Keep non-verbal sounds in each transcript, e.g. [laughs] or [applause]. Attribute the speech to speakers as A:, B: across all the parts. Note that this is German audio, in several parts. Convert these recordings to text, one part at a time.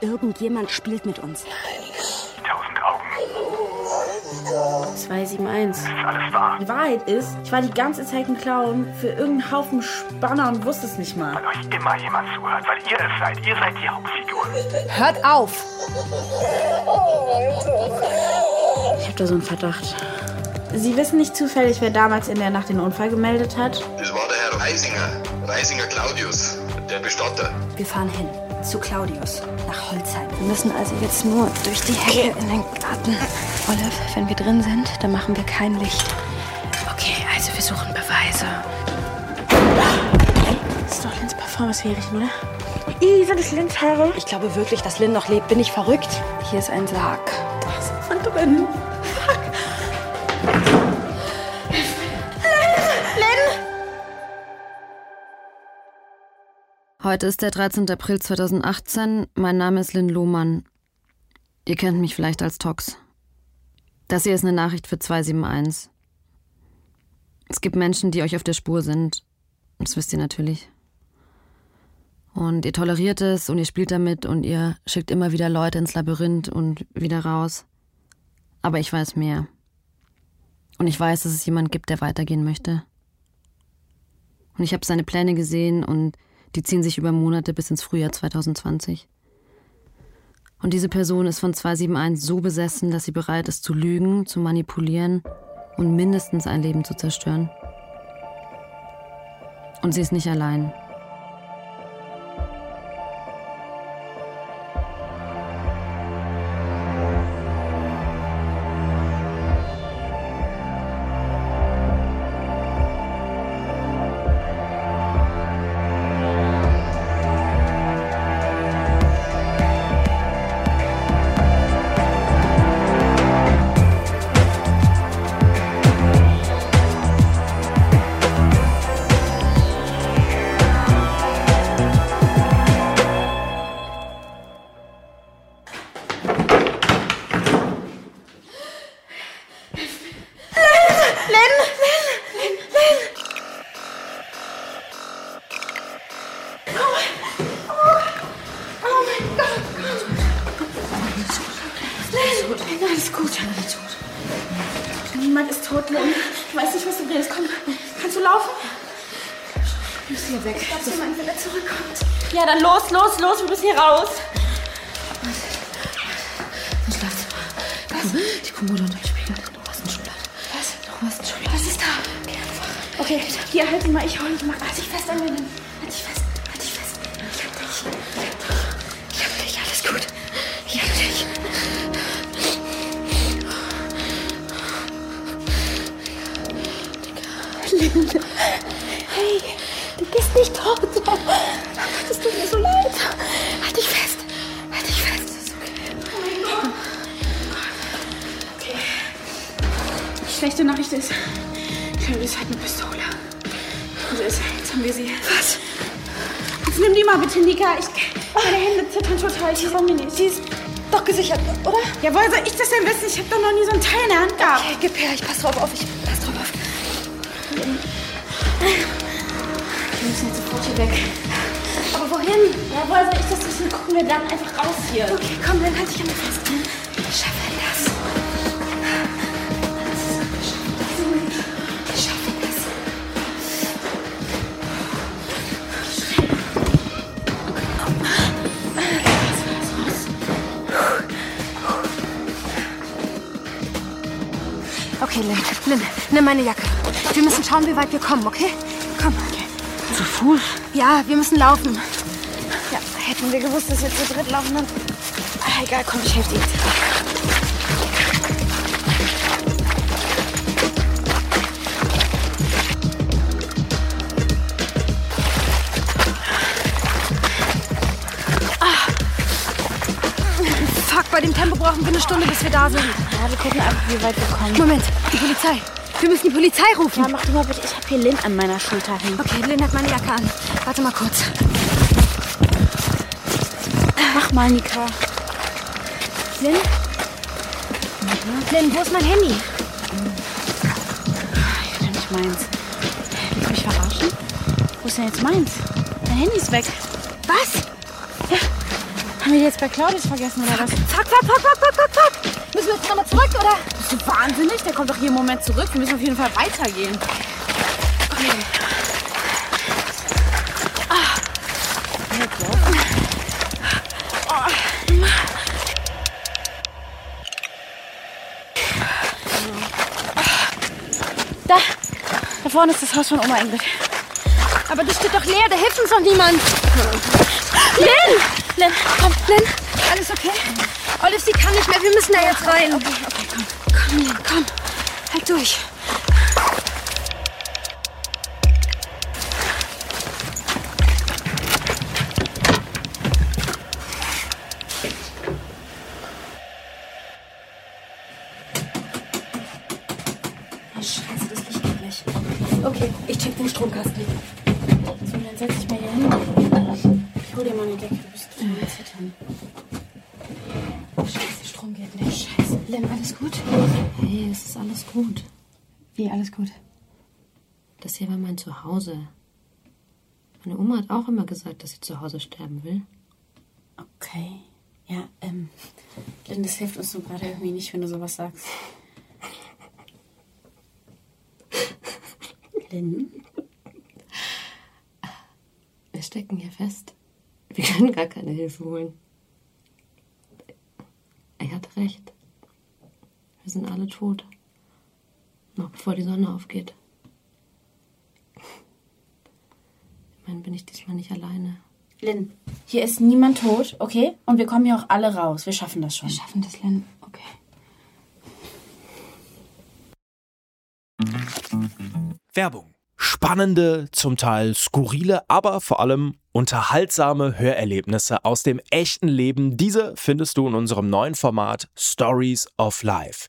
A: Irgendjemand spielt mit uns.
B: Tausend Augen.
C: 271.
B: Das ist alles wahr.
C: Die Wahrheit ist, ich war die ganze Zeit ein Clown für irgendeinen Haufen Spanner und wusste es nicht mal.
B: Weil euch immer jemand zuhört, weil ihr es seid. Ihr seid die Hauptfigur.
A: Hört auf!
C: Ich habe da so einen Verdacht. Sie wissen nicht zufällig, wer damals in der Nacht den Unfall gemeldet hat?
D: Das war der Herr Reisinger, Reisinger Claudius, der Bestatter.
A: Wir fahren hin. Zu Claudius. Nach Holzheim. Wir müssen also jetzt nur durch die Hecke in den Garten. Olive, wenn wir drin sind, dann machen wir kein Licht.
C: Okay, also wir suchen Beweise. Das ist doch Lins Parfum, was oder? Ih, sind das Lins Haare?
A: Ich glaube wirklich, dass Lynn noch lebt. Bin ich verrückt? Hier ist ein Sarg.
C: Da ist jemand drin.
E: Heute ist der 13. April 2018. Mein Name ist Lynn Lohmann. Ihr kennt mich vielleicht als Tox. Das hier ist eine Nachricht für 271. Es gibt Menschen, die euch auf der Spur sind. Das wisst ihr natürlich. Und ihr toleriert es und ihr spielt damit und ihr schickt immer wieder Leute ins Labyrinth und wieder raus. Aber ich weiß mehr. Und ich weiß, dass es jemand gibt, der weitergehen möchte. Und ich habe seine Pläne gesehen und die ziehen sich über Monate bis ins Frühjahr 2020. Und diese Person ist von 271 so besessen, dass sie bereit ist zu lügen, zu manipulieren und mindestens ein Leben zu zerstören. Und sie ist nicht allein. Hast eine Schublade.
C: Was?
E: Du hast eine Schublade.
C: Was ist da? Geh einfach. Okay, hier, halt ihn mal. Ich hol dich mal. Halt dich fest an mir. Halt dich fest. Halt dich fest. Ich hab dich. Ich hab dich. Alles gut. Ich hab dich. Linde. Hey, du bist nicht tot. Es tut mir so leid. Halt dich fest. Schlechte Nachricht ist, Clarice hat eine Pistole. Und jetzt, jetzt haben wir sie. Was? Jetzt nimm die mal bitte, Nika. Ich, meine Hände zittern total. Ich mir nicht. Sie ist doch gesichert, oder? Ja, woher soll ich das denn wissen? Ich habe doch noch nie so ein Teil in der Hand gehabt.
A: Okay, gib her. Ich pass drauf auf. Ich pass drauf auf.
C: Wir müssen jetzt sofort hier weg. Aber wohin? Ja, woher soll ich das wissen? Gucken wir dann einfach raus hier. Okay, komm, dann halt dich an mir fest. Wir schaffen das.
A: Nimm meine Jacke. Wir müssen schauen, wie weit wir kommen, okay? Komm.
E: Zu Fuß?
A: Ja, wir müssen laufen. Ja, hätten wir gewusst, dass wir zu dritt laufen, dann... Ah, egal, komm, ich helfe dir jetzt. Ah. Fuck, bei dem Tempo brauchen wir eine Stunde, bis wir da sind.
C: Ja, wir gucken einfach, wie weit wir kommen.
A: Moment, die Polizei. Wir müssen die Polizei rufen.
C: Ja, mach du mal bitte. Ich hab hier Lynn an meiner Schulter hängen.
A: Okay, Lynn hat meine Jacke an. Warte mal kurz.
C: Mach mal, Nika.
A: Lynn? Lynn, wo ist mein Handy?
C: Ja, nicht meins. Willst du mich verarschen? Wo ist denn jetzt meins? Mein Handy ist weg.
A: Was?
C: Haben wir die jetzt bei Claudius vergessen oder was?
A: Zack, zack, zack, zack, zack, zack, zack. Müssen wir jetzt nochmal zurück, oder?
C: Bist du wahnsinnig? Der kommt doch hier im Moment zurück. Wir müssen auf jeden Fall weitergehen. Da, da vorne ist das Haus von Oma Ingrid.
A: Aber das steht doch leer, da hilft uns doch niemand.
C: Lynn!
A: Len, komm, Len. Alles okay? Olive, sie kann nicht mehr, wir müssen da jetzt rein. Okay, Halt Wie, alles gut?
E: Das hier war mein Zuhause. Meine Oma hat auch immer gesagt, dass sie zu Hause sterben will.
C: Okay. Ja, ähm, Lynn, das hilft uns nur gerade irgendwie nicht, wenn du sowas sagst. Lynn?
E: Wir stecken hier fest. Wir können gar keine Hilfe holen. Er hat recht. Wir sind alle tot. Noch bevor die Sonne aufgeht. Ich meine, bin ich diesmal nicht alleine.
C: Lynn, hier ist niemand tot, okay? Und wir kommen hier auch alle raus. Wir schaffen das schon.
A: Wir schaffen das, Len. Okay.
F: Werbung. Spannende, zum Teil skurrile, aber vor allem unterhaltsame Hörerlebnisse aus dem echten Leben. Diese findest du in unserem neuen Format Stories of Life.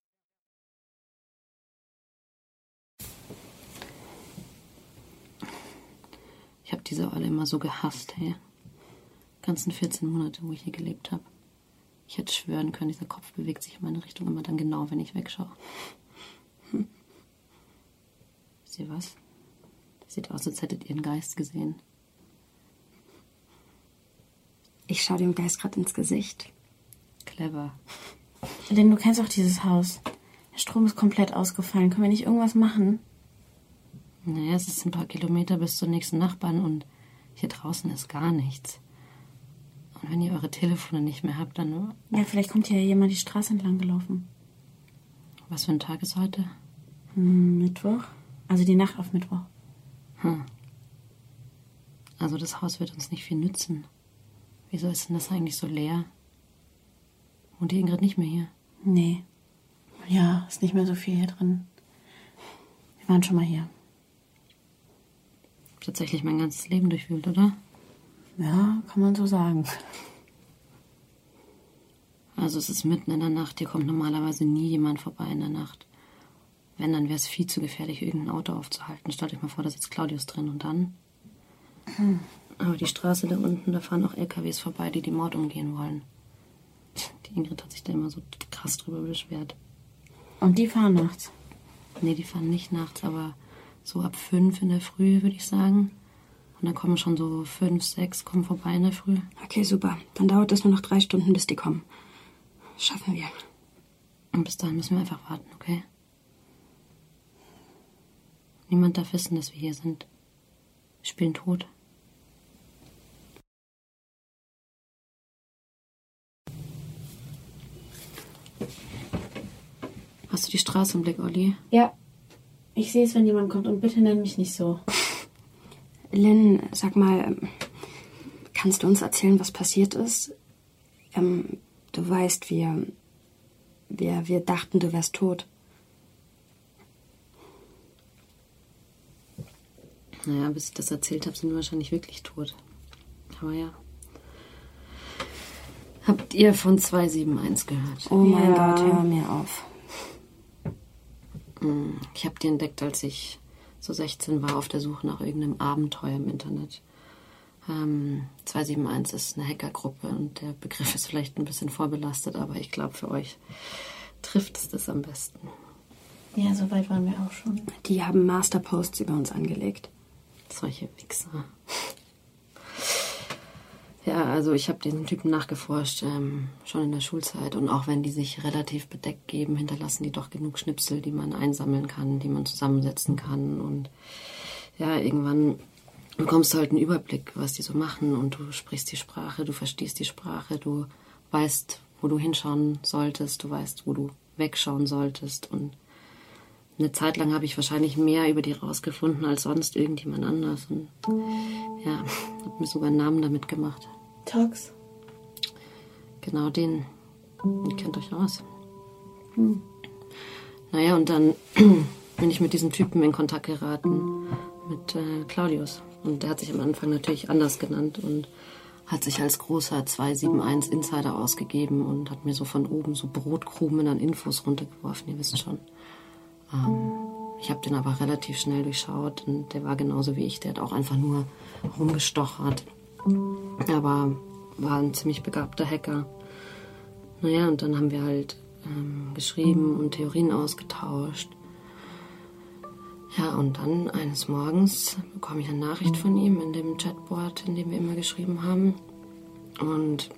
E: Ich habe diese Olle immer so gehasst, hey. Ganzen 14 Monate, wo ich hier gelebt habe. Ich hätte schwören können, dieser Kopf bewegt sich in meine Richtung immer dann genau, wenn ich wegschaue. Hm. Wisst ihr was? Sieht aus, als hättet ihr einen Geist gesehen.
A: Ich schaue dem Geist gerade ins Gesicht.
E: Clever.
C: Lynn, du kennst auch dieses Haus. Der Strom ist komplett ausgefallen. Können wir nicht irgendwas machen?
E: Naja, es ist ein paar Kilometer bis zur nächsten Nachbarn und hier draußen ist gar nichts. Und wenn ihr eure Telefone nicht mehr habt, dann.
C: Ja, vielleicht kommt hier jemand die Straße entlang gelaufen.
E: Was für ein Tag ist heute?
C: Hm, Mittwoch? Also die Nacht auf Mittwoch.
E: Hm. Also das Haus wird uns nicht viel nützen. Wieso ist denn das eigentlich so leer? Und die Ingrid nicht mehr hier?
C: Nee. Ja, ist nicht mehr so viel hier drin. Wir waren schon mal hier.
E: Tatsächlich mein ganzes Leben durchwühlt, oder?
C: Ja, kann man so sagen.
E: Also es ist mitten in der Nacht, hier kommt normalerweise nie jemand vorbei in der Nacht. Wenn, dann wäre es viel zu gefährlich, irgendein Auto aufzuhalten. Stellt euch mal vor, da sitzt Claudius drin und dann. [clears throat] Aber die Straße da unten, da fahren auch LKWs vorbei, die die Mord umgehen wollen. Die Ingrid hat sich da immer so krass drüber beschwert.
C: Und die fahren nachts.
E: Nee, die fahren nicht nachts, aber so ab fünf in der Früh, würde ich sagen. Und dann kommen schon so fünf, sechs, kommen vorbei in der Früh.
A: Okay, super. Dann dauert es nur noch drei Stunden, bis die kommen. Das schaffen wir.
E: Und bis dahin müssen wir einfach warten, okay? Niemand darf wissen, dass wir hier sind. Wir spielen tot. Hast du die Straße im Blick, Olli?
C: Ja. Ich sehe es, wenn jemand kommt und bitte nenn mich nicht so. [laughs]
A: Lynn, sag mal, kannst du uns erzählen, was passiert ist? Ähm, du weißt, wir, wir, wir dachten, du wärst tot.
E: Naja, bis ich das erzählt habe, sind wir wahrscheinlich wirklich tot. Aber ja. Habt ihr von 271 gehört?
A: Oh mein
C: Ja.
A: Gott, hör mir auf.
E: Ich habe die entdeckt, als ich so 16 war, auf der Suche nach irgendeinem Abenteuer im Internet. Ähm, 271 ist eine Hackergruppe und der Begriff ist vielleicht ein bisschen vorbelastet, aber ich glaube, für euch trifft es das am besten.
C: Ja, so weit waren wir auch schon.
A: Die haben Masterposts über uns angelegt.
E: Solche Wichser. Ja, also ich habe diesen Typen nachgeforscht, ähm, schon in der Schulzeit. Und auch wenn die sich relativ bedeckt geben, hinterlassen die doch genug Schnipsel, die man einsammeln kann, die man zusammensetzen kann. Und ja, irgendwann bekommst du halt einen Überblick, was die so machen. Und du sprichst die Sprache, du verstehst die Sprache, du weißt, wo du hinschauen solltest, du weißt, wo du wegschauen solltest. Und eine Zeit lang habe ich wahrscheinlich mehr über die rausgefunden als sonst irgendjemand anders. Und ja, habe mir sogar einen Namen damit gemacht.
C: Tox.
E: Genau den. Ihr kennt euch aus. Naja, und dann [clears throat] bin ich mit diesem Typen in Kontakt geraten, mit äh, Claudius. Und der hat sich am Anfang natürlich anders genannt und hat sich als großer 271 Insider ausgegeben und hat mir so von oben so Brotkrumen an Infos runtergeworfen, ihr wisst schon. Ähm, ich habe den aber relativ schnell durchschaut und der war genauso wie ich, der hat auch einfach nur rumgestochert. Aber war ein ziemlich begabter Hacker. Naja, und dann haben wir halt ähm, geschrieben und Theorien ausgetauscht. Ja, und dann eines Morgens bekomme ich eine Nachricht von ihm in dem Chatboard, in dem wir immer geschrieben haben. Und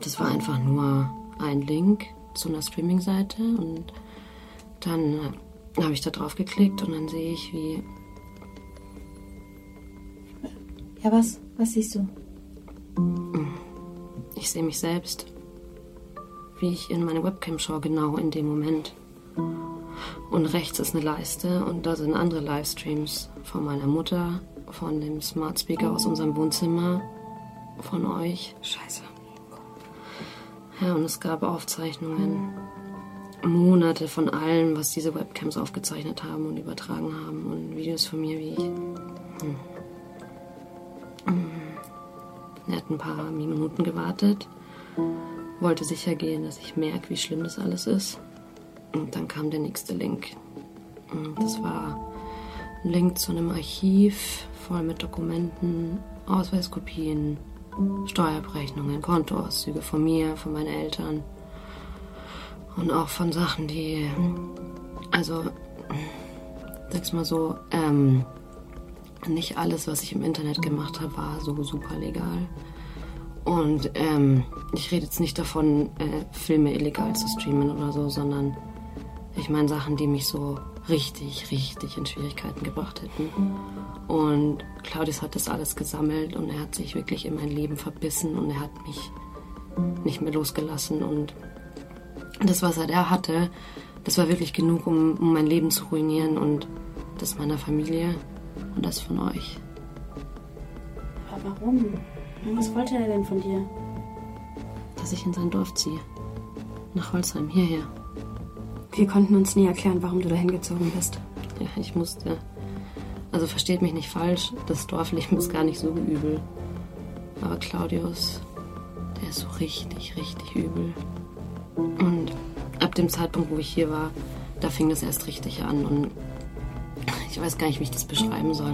E: das war einfach nur ein Link zu einer Streaming-Seite. Und dann äh, habe ich da drauf geklickt und dann sehe ich, wie
C: Ja, was? Was siehst du?
E: Ich sehe mich selbst, wie ich in meine Webcam schaue, genau in dem Moment. Und rechts ist eine Leiste und da sind andere Livestreams von meiner Mutter, von dem Smart Speaker aus unserem Wohnzimmer, von euch.
A: Scheiße.
E: Ja, und es gab Aufzeichnungen, Monate von allem, was diese Webcams aufgezeichnet haben und übertragen haben und Videos von mir, wie ich. Hm. Hm. Er hat ein paar Minuten gewartet, wollte sicher gehen, dass ich merke, wie schlimm das alles ist. Und dann kam der nächste Link. Und das war ein Link zu einem Archiv voll mit Dokumenten, Ausweiskopien, Steuerabrechnungen, Kontoauszüge von mir, von meinen Eltern. Und auch von Sachen, die. Also, sag's mal so, ähm, nicht alles, was ich im Internet gemacht habe, war so super legal. Und ähm, ich rede jetzt nicht davon, äh, Filme illegal zu streamen oder so, sondern ich meine Sachen, die mich so richtig, richtig in Schwierigkeiten gebracht hätten. Und Claudius hat das alles gesammelt und er hat sich wirklich in mein Leben verbissen und er hat mich nicht mehr losgelassen. Und das, was er da hatte, das war wirklich genug, um, um mein Leben zu ruinieren und das meiner Familie und das von euch.
C: Aber warum? Was wollte er denn von dir?
E: Dass ich in sein Dorf ziehe. Nach Holzheim, hierher.
A: Wir konnten uns nie erklären, warum du dahin gezogen bist.
E: Ja, ich musste. Also versteht mich nicht falsch, das Dorfleben ist gar nicht so übel. Aber Claudius, der ist so richtig, richtig übel. Und ab dem Zeitpunkt, wo ich hier war, da fing das erst richtig an. Und ich weiß gar nicht, wie ich das beschreiben soll.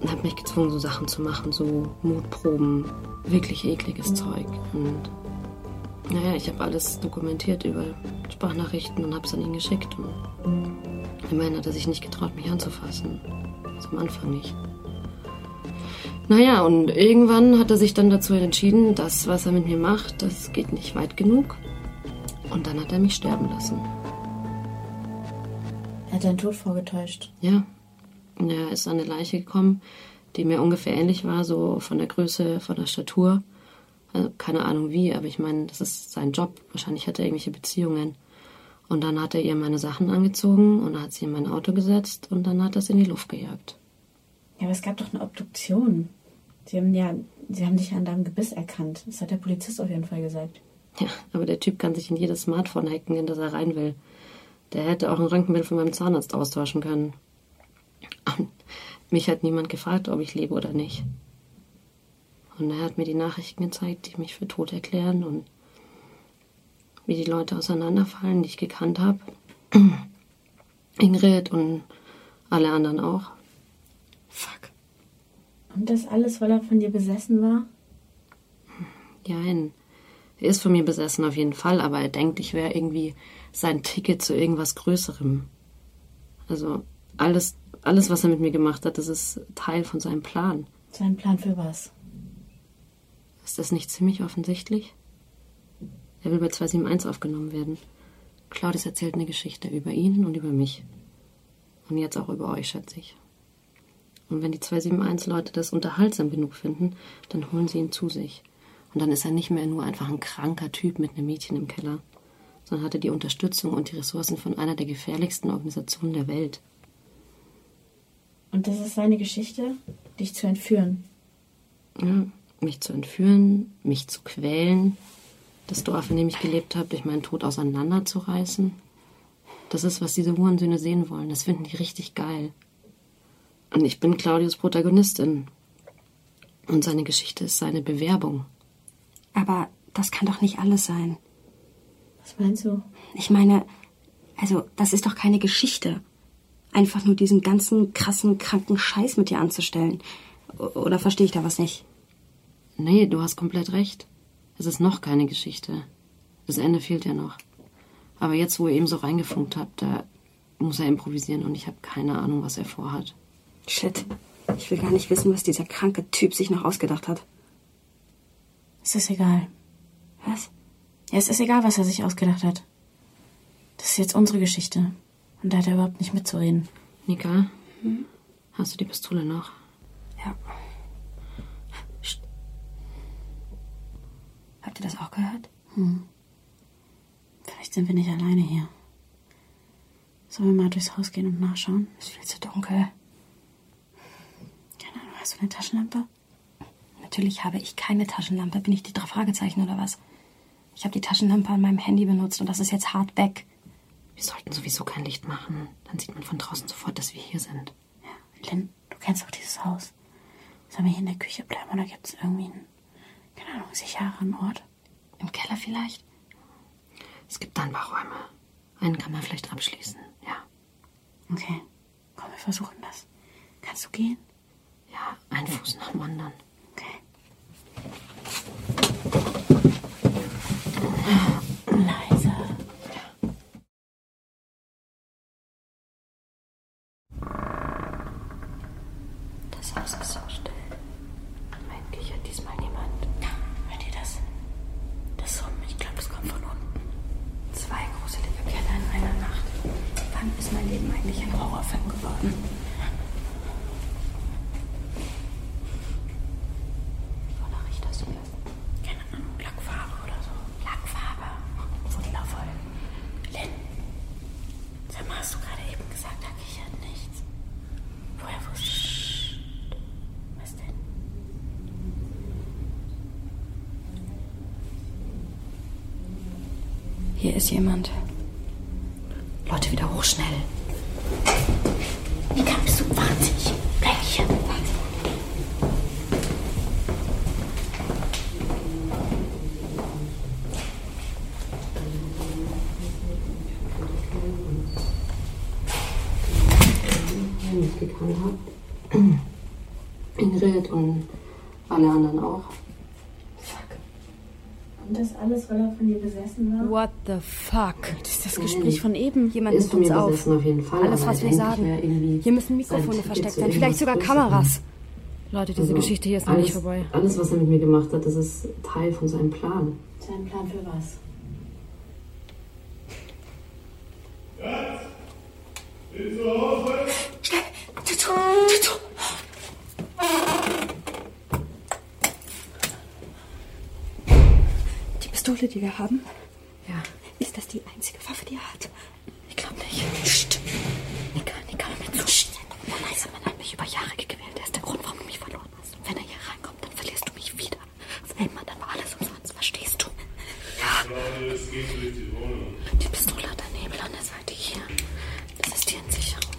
E: Und habe mich gezwungen, so Sachen zu machen, so Mutproben, wirklich ekliges Zeug. Und naja, ich habe alles dokumentiert über Sprachnachrichten und habe es an ihn geschickt. Und immerhin hat er sich nicht getraut, mich anzufassen. Also am Anfang nicht. Naja, und irgendwann hat er sich dann dazu entschieden, das, was er mit mir macht, das geht nicht weit genug. Und dann hat er mich sterben lassen.
C: Er hat deinen Tod vorgetäuscht.
E: Ja. Er ist an eine Leiche gekommen, die mir ungefähr ähnlich war, so von der Größe, von der Statur. Also keine Ahnung wie, aber ich meine, das ist sein Job. Wahrscheinlich hat er irgendwelche Beziehungen. Und dann hat er ihr meine Sachen angezogen und hat sie in mein Auto gesetzt und dann hat er es in die Luft gejagt.
C: Ja, aber es gab doch eine Obduktion. Sie haben ja, sie haben dich an deinem Gebiss erkannt. Das hat der Polizist auf jeden Fall gesagt.
E: Ja, aber der Typ kann sich in jedes Smartphone hacken, in das er rein will. Der hätte auch ein Röntgenbild von meinem Zahnarzt austauschen können. Und mich hat niemand gefragt, ob ich lebe oder nicht. Und er hat mir die Nachrichten gezeigt, die mich für tot erklären und wie die Leute auseinanderfallen, die ich gekannt habe. [clears throat] Ingrid und alle anderen auch.
A: Fuck.
C: Und das alles, weil er von dir besessen war?
E: Ja, er ist von mir besessen auf jeden Fall, aber er denkt, ich wäre irgendwie sein Ticket zu irgendwas Größerem. Also alles, alles, was er mit mir gemacht hat, das ist Teil von seinem Plan.
C: Sein Plan für was?
E: Ist das nicht ziemlich offensichtlich? Er will bei 271 aufgenommen werden. Claudius erzählt eine Geschichte über ihn und über mich. Und jetzt auch über euch, schätze ich. Und wenn die 271-Leute das unterhaltsam genug finden, dann holen sie ihn zu sich. Und dann ist er nicht mehr nur einfach ein kranker Typ mit einem Mädchen im Keller, sondern hatte die Unterstützung und die Ressourcen von einer der gefährlichsten Organisationen der Welt.
C: Und das ist seine Geschichte, dich zu entführen.
E: Ja, mich zu entführen, mich zu quälen, das Dorf, in dem ich gelebt habe, durch meinen Tod auseinanderzureißen. Das ist, was diese Hurensöhne sehen wollen. Das finden die richtig geil. Und ich bin Claudius Protagonistin. Und seine Geschichte ist seine Bewerbung.
A: Aber das kann doch nicht alles sein.
C: Was meinst du?
A: Ich meine, also, das ist doch keine Geschichte. Einfach nur diesen ganzen krassen, kranken Scheiß mit dir anzustellen. Oder verstehe ich da was nicht?
E: Nee, du hast komplett recht. Es ist noch keine Geschichte. Das Ende fehlt ja noch. Aber jetzt, wo ihr eben so reingefunkt habt, da muss er improvisieren und ich habe keine Ahnung, was er vorhat.
A: Shit. Ich will gar nicht wissen, was dieser kranke Typ sich noch ausgedacht hat.
C: Es ist egal.
A: Was?
C: Ja, es ist egal, was er sich ausgedacht hat. Das ist jetzt unsere Geschichte. Und da hat er überhaupt nicht mitzureden.
E: Nika, hast du die Pistole noch?
A: Ja. Psst. Habt ihr das auch gehört?
C: Vielleicht sind wir nicht alleine hier. Sollen wir mal durchs Haus gehen und nachschauen?
A: Ist viel zu dunkel.
C: Keine Ahnung, hast du eine Taschenlampe?
A: Natürlich habe ich keine Taschenlampe. Bin ich die drei Fragezeichen oder was? Ich habe die Taschenlampe an meinem Handy benutzt und das ist jetzt hardback.
E: Wir sollten sowieso kein Licht machen. Dann sieht man von draußen sofort, dass wir hier sind.
C: Ja, Lynn, du kennst doch dieses Haus. Sollen wir hier in der Küche bleiben oder gibt es irgendwie einen, keine Ahnung, sichereren Ort?
A: Im Keller vielleicht?
E: Es gibt da ein paar Räume. Einen kann man vielleicht abschließen, ja.
C: Okay, komm, wir versuchen das. Kannst du gehen?
E: Ja, ein Fuß nach dem anderen.
C: Okay. Leise.
E: Das Haus ist so still. Eigentlich hat diesmal niemand.
C: Hört ihr das? Das Summen, ich glaube, das kommt von unten.
A: Zwei gruselige Keller in einer Nacht. Wann ist mein Leben eigentlich ein Horrorfilm geworden?
E: Wonach riecht das hier?
C: Keine Ahnung, Lackfarbe oder so. Lackfarbe. Wundervoll. Lynn, sag mal, hast du gerade eben gesagt, da kichert nichts? Woher wusstest du? Was denn?
A: Hier ist jemand.
E: Leute, wieder hoch, schnell.
C: Mika, bist du wahnsinnig? Bleib hier.
E: ich habe. Ingrid und alle anderen auch.
C: Und das alles, weil er von dir besessen war?
A: What the fuck?
C: Das ist das Gespräch von eben.
A: Jemand
E: Ist von
A: uns
E: mir
A: auf.
E: besessen auf jeden Fall.
A: Alles, was wir sagen. Hier müssen Mikrofone versteckt sein. Vielleicht sogar. Kameras.
E: Leute, diese Geschichte hier ist noch nicht vorbei. Alles, was er mit mir gemacht hat, das ist Teil von seinem Plan.
C: Sein Plan für was?
A: Die Pistole, die wir haben,
E: Ja,
A: ist das die einzige Waffe, die er hat?
E: ich glaube nicht. Psst. Nika, Nika, hör mir zu. Psst. Der leise Mann hat mich über Jahre gequält. Er ist der Grund, warum du mich verloren hast. Und wenn er hier reinkommt, dann verlierst du mich wieder. Auf einmal, dann war alles umsonst. Verstehst du? Ja. Die Pistole hat ein Nebel an der Seite hier. Das ist die Entsicherung.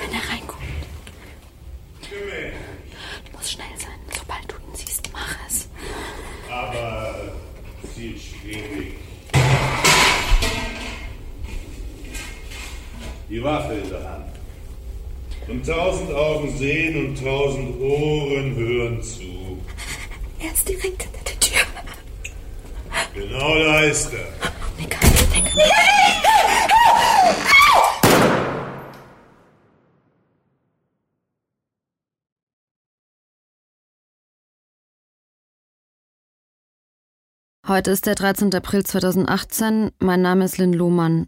E: Wenn er reinkommt. Du musst schnell sein. Sobald du ihn siehst, mach.
G: Ziel schwierig. Die Waffe in der Hand. Und tausend Augen sehen und tausend Ohren hören zu.
C: Er ist direkt hinter der Tür.
G: Genau da ist er.
E: Heute ist der 13. April 2018. Mein Name ist Lynn Lohmann.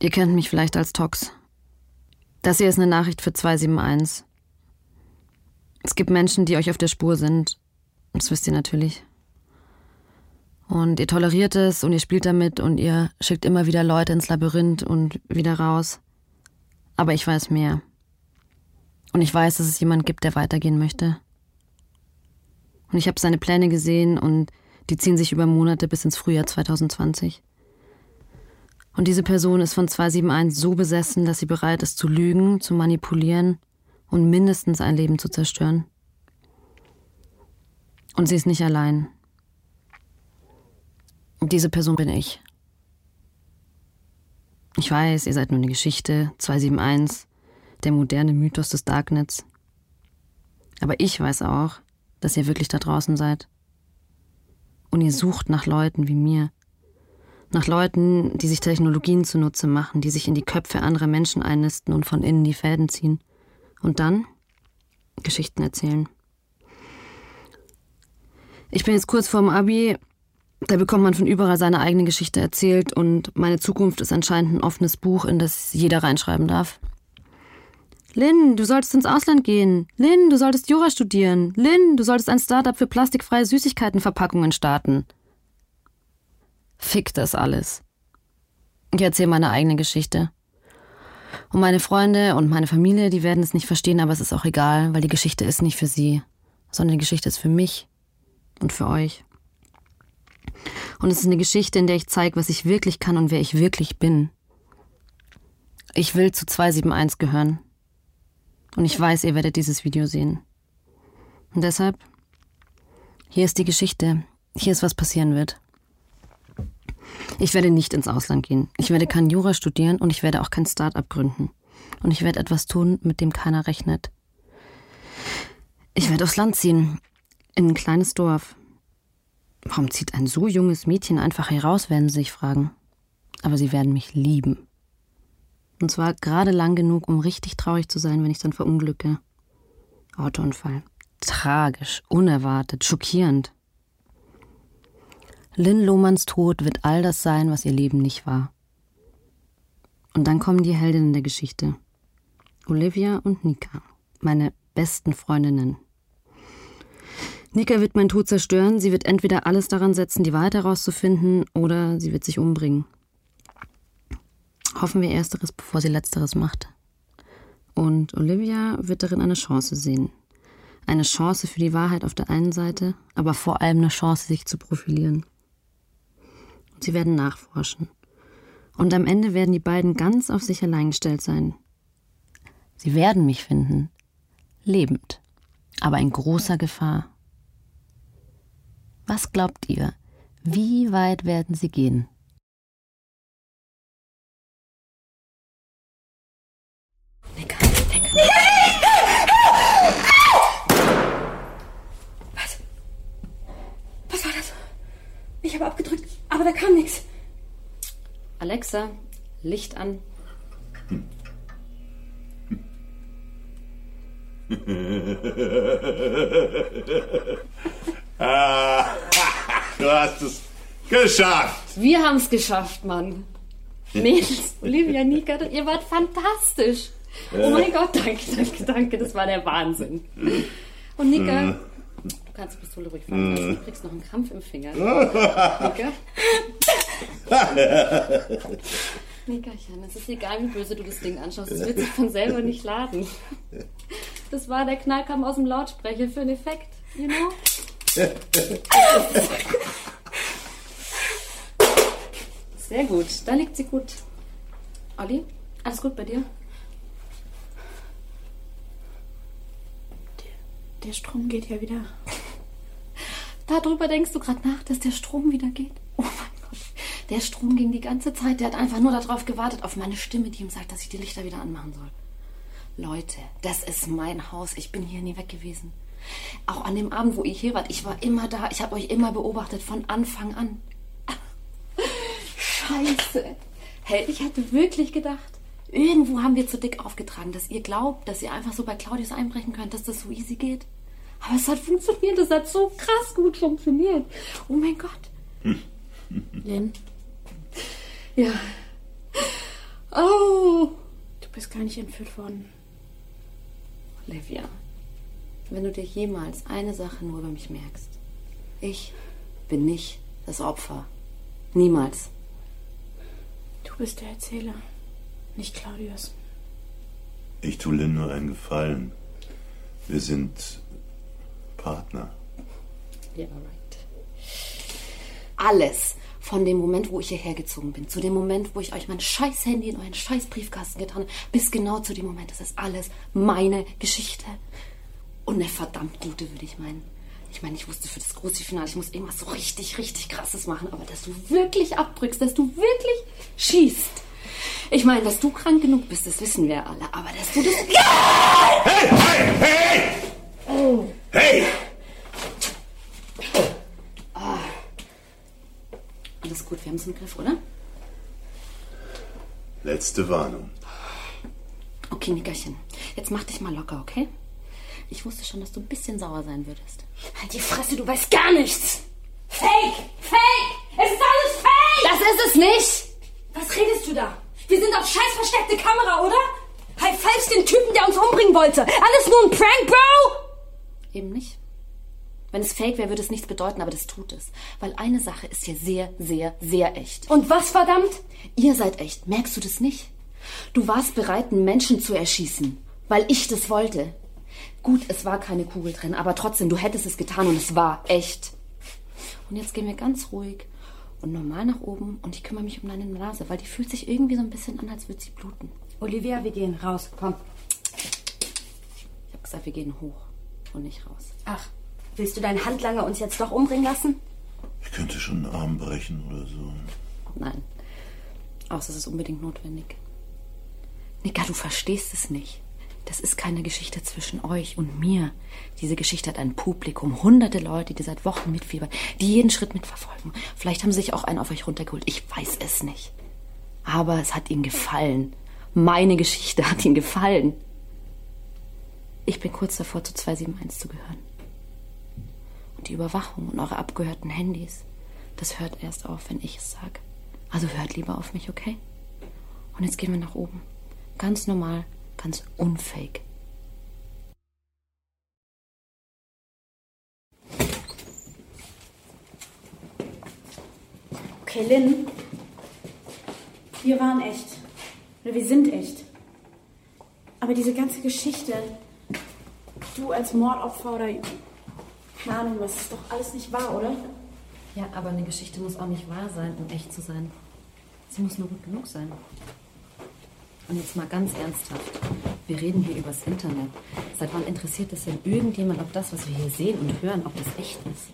E: Ihr kennt mich vielleicht als Tox. Das hier ist eine Nachricht für 271. Es gibt Menschen, die euch auf der Spur sind. Das wisst ihr natürlich. Und ihr toleriert es und ihr spielt damit und ihr schickt immer wieder Leute ins Labyrinth und wieder raus. Aber ich weiß mehr. Und ich weiß, dass es jemand gibt, der weitergehen möchte. Und ich habe seine Pläne gesehen und die ziehen sich über Monate bis ins Frühjahr 2020. Und diese Person ist von 271 so besessen, dass sie bereit ist zu lügen, zu manipulieren und mindestens ein Leben zu zerstören. Und sie ist nicht allein. Diese Person bin ich. Ich weiß, ihr seid nur eine Geschichte, 271, der moderne Mythos des Darknets. Aber ich weiß auch, dass ihr wirklich da draußen seid. Und ihr sucht nach Leuten wie mir. Nach Leuten, die sich Technologien zunutze machen, die sich in die Köpfe anderer Menschen einnisten und von innen die Fäden ziehen. Und dann Geschichten erzählen. Ich bin jetzt kurz vorm Abi. Da bekommt man von überall seine eigene Geschichte erzählt und meine Zukunft ist anscheinend ein offenes Buch, in das jeder reinschreiben darf. Lynn, du solltest ins Ausland gehen. Lynn, du solltest Jura studieren. Lynn, du solltest ein Startup für plastikfreie Süßigkeitenverpackungen starten. Fick das alles. Ich erzähle meine eigene Geschichte. Und meine Freunde und meine Familie, die werden es nicht verstehen, aber es ist auch egal, weil die Geschichte ist nicht für sie, sondern die Geschichte ist für mich und für euch. Und es ist eine Geschichte, in der ich zeige, was ich wirklich kann und wer ich wirklich bin. Ich will zu 271 gehören. Und ich weiß, ihr werdet dieses Video sehen. Und deshalb, hier ist die Geschichte. Hier ist, was passieren wird. Ich werde nicht ins Ausland gehen. Ich werde kein Jura studieren und ich werde auch kein Start-up gründen. Und ich werde etwas tun, mit dem keiner rechnet. Ich werde aufs Land ziehen. In ein kleines Dorf. Warum zieht ein so junges Mädchen einfach heraus, werden Sie sich fragen. Aber sie werden mich lieben. Und zwar gerade lang genug, um richtig traurig zu sein, wenn ich dann verunglücke. Autounfall. Tragisch, unerwartet, schockierend. Lynn Lohmanns Tod wird all das sein, was ihr Leben nicht war. Und dann kommen die Heldinnen der Geschichte. Olivia und Nika, meine besten Freundinnen. Nika wird meinen Tod zerstören, sie wird entweder alles daran setzen, die Wahrheit herauszufinden, oder sie wird sich umbringen. Hoffen wir ersteres, bevor sie letzteres macht. Und Olivia wird darin eine Chance sehen. Eine Chance für die Wahrheit auf der einen Seite, aber vor allem eine Chance, sich zu profilieren. Sie werden nachforschen. Und am Ende werden die beiden ganz auf sich allein gestellt sein. Sie werden mich finden. Lebend. Aber in großer Gefahr. Was glaubt ihr? Wie weit werden sie gehen?
C: Nika, ich denke. Was? Was war das? Ich habe abgedrückt, aber da kam nichts.
E: Alexa, Licht an. [laughs]
G: Ah, du hast es geschafft.
E: Wir haben es geschafft, Mann. Mädels, Olivia, Nika, ihr wart fantastisch. Oh mein Gott, danke, danke, danke. Das war der Wahnsinn. Und Nika, du kannst die Pistole ruhig fallen lassen. Du kriegst noch einen Krampf im Finger. [laughs] Nika? Nickerchen, [laughs] es ist egal, wie böse du das Ding anschaust. Es wird sich von selber nicht laden. Das war der Knall kam aus dem Lautsprecher für einen Effekt, you know? Sehr gut, da liegt sie gut. Olli, alles gut bei dir?
C: Der Strom geht ja wieder.
E: Darüber denkst du gerade nach, dass der Strom wieder geht? Oh mein Gott. Der Strom ging die ganze Zeit. Der hat einfach nur darauf gewartet, auf meine Stimme, die ihm sagt, dass ich die Lichter wieder anmachen soll. Leute, das ist mein Haus. Ich bin hier nie weg gewesen. Auch an dem Abend, wo ihr hier wart, ich war immer da. Ich habe euch immer beobachtet, von Anfang an. Scheiße. Hey, ich hatte wirklich gedacht, irgendwo haben wir zu dick aufgetragen, dass ihr glaubt, dass ihr einfach so bei Claudius einbrechen könnt, dass das so easy geht. Aber es hat funktioniert, es hat so krass gut funktioniert. Oh mein Gott.
A: Lynn,
E: Ja. Oh.
A: du bist gar nicht entführt worden.
E: Olivia, wenn du dir jemals eine Sache nur über mich merkst, ich bin nicht das Opfer. Niemals.
A: Du bist der Erzähler, nicht Claudius.
G: Ich tue Lynn nur einen Gefallen. Wir sind Partner.
E: Ja, right. Alles von dem Moment, wo ich hierher gezogen bin, zu dem Moment, wo ich euch mein scheiß Handy in euren scheiß Briefkasten getan habe, bis genau zu dem Moment, das ist alles meine Geschichte. Und eine verdammt gute, würde ich meinen. Ich meine, ich wusste für das große Finale, ich muss irgendwas so richtig, richtig krasses machen, aber dass du wirklich abbrückst, dass du wirklich schießt. Ich meine, dass du krank genug bist, das wissen wir alle, aber dass du das.
G: Hey, hey, hey! Hey!
E: Alles gut, wir haben es im Griff, oder?
G: Letzte Warnung.
E: Okay, Nickerchen. Jetzt mach dich mal locker, okay? Ich wusste schon, dass du ein bisschen sauer sein würdest.
A: Halt die Fresse, du weißt gar nichts! Fake! Fake! Es ist alles fake!
E: Das ist es nicht!
A: Was redest du da? Wir sind auf scheiß versteckte Kamera, oder? High fives den Typen, der uns umbringen wollte. Alles nur ein Prank, Bro!
E: Eben nicht. Wenn es fake wäre, würde es nichts bedeuten, aber das tut es. Weil eine Sache ist hier sehr, sehr, sehr echt.
A: Und was verdammt?
E: Ihr seid echt. Merkst du das nicht? Du warst bereit, einen Menschen zu erschießen, weil ich das wollte. Gut, es war keine Kugel drin, aber trotzdem, du hättest es getan und es war echt. Und jetzt gehen wir ganz ruhig und normal nach oben und ich kümmere mich um deine Nase, weil die fühlt sich irgendwie so ein bisschen an, als würde sie bluten.
A: Olivia, wir gehen raus. Komm.
E: Ich habe gesagt, wir gehen hoch und nicht raus.
A: Ach, willst du deinen Handlanger uns jetzt doch umbringen lassen?
G: Ich könnte schon einen Arm brechen oder so.
E: Nein. Außer es ist unbedingt notwendig. Nika, du verstehst es nicht. Das ist keine Geschichte zwischen euch und mir. Diese Geschichte hat ein Publikum, hunderte Leute, die seit Wochen mitfiebern, die jeden Schritt mitverfolgen. Vielleicht haben sie sich auch einen auf euch runtergeholt. Ich weiß es nicht. Aber es hat ihnen gefallen. Meine Geschichte hat ihnen gefallen. Ich bin kurz davor, zu 271 zu gehören. Und die Überwachung und eure abgehörten Handys, das hört erst auf, wenn ich es sage. Also hört lieber auf mich, okay? Und jetzt gehen wir nach oben. Ganz normal, ganz unfake.
A: Okay, Lynn. Wir waren echt. Oder wir sind echt. Aber diese ganze Geschichte, du als Mordopfer oder keine Ahnung, was ist doch alles nicht wahr, oder?
C: Ja, aber eine Geschichte muss auch nicht wahr sein, um echt zu sein. Sie muss nur gut genug sein. Und jetzt mal ganz ernsthaft. Wir reden hier übers Internet. Seit wann interessiert es denn irgendjemand, ob das, was wir hier sehen und hören, ob das echt ist?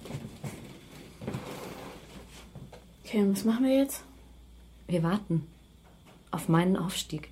A: Okay, und was machen wir jetzt?
C: Wir warten auf meinen Aufstieg.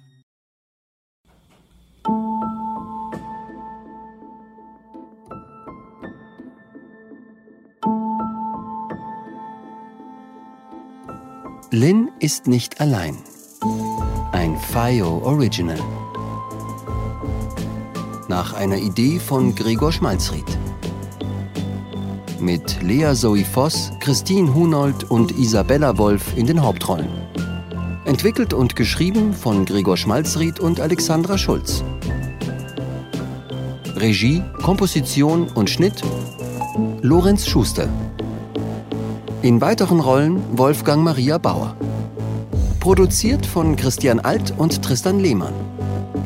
H: Lynn ist nicht allein. Ein FIO Original. Nach einer Idee von Gregor Schmalzried. Mit Lea Zoe Voss, Christine Hunold und Isabella Wolf in den Hauptrollen. Entwickelt und geschrieben von Gregor Schmalzried und Alexandra Schulz. Regie, Komposition und Schnitt Lorenz Schuster. In weiteren Rollen Wolfgang Maria Bauer. Produziert von Christian Alt und Tristan Lehmann.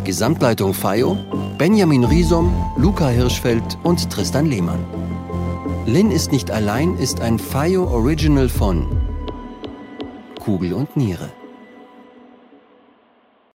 H: Gesamtleitung FAIO, Benjamin Riesom, Luca Hirschfeld und Tristan Lehmann. Lynn ist nicht allein ist ein FAIO Original von Kugel und Niere.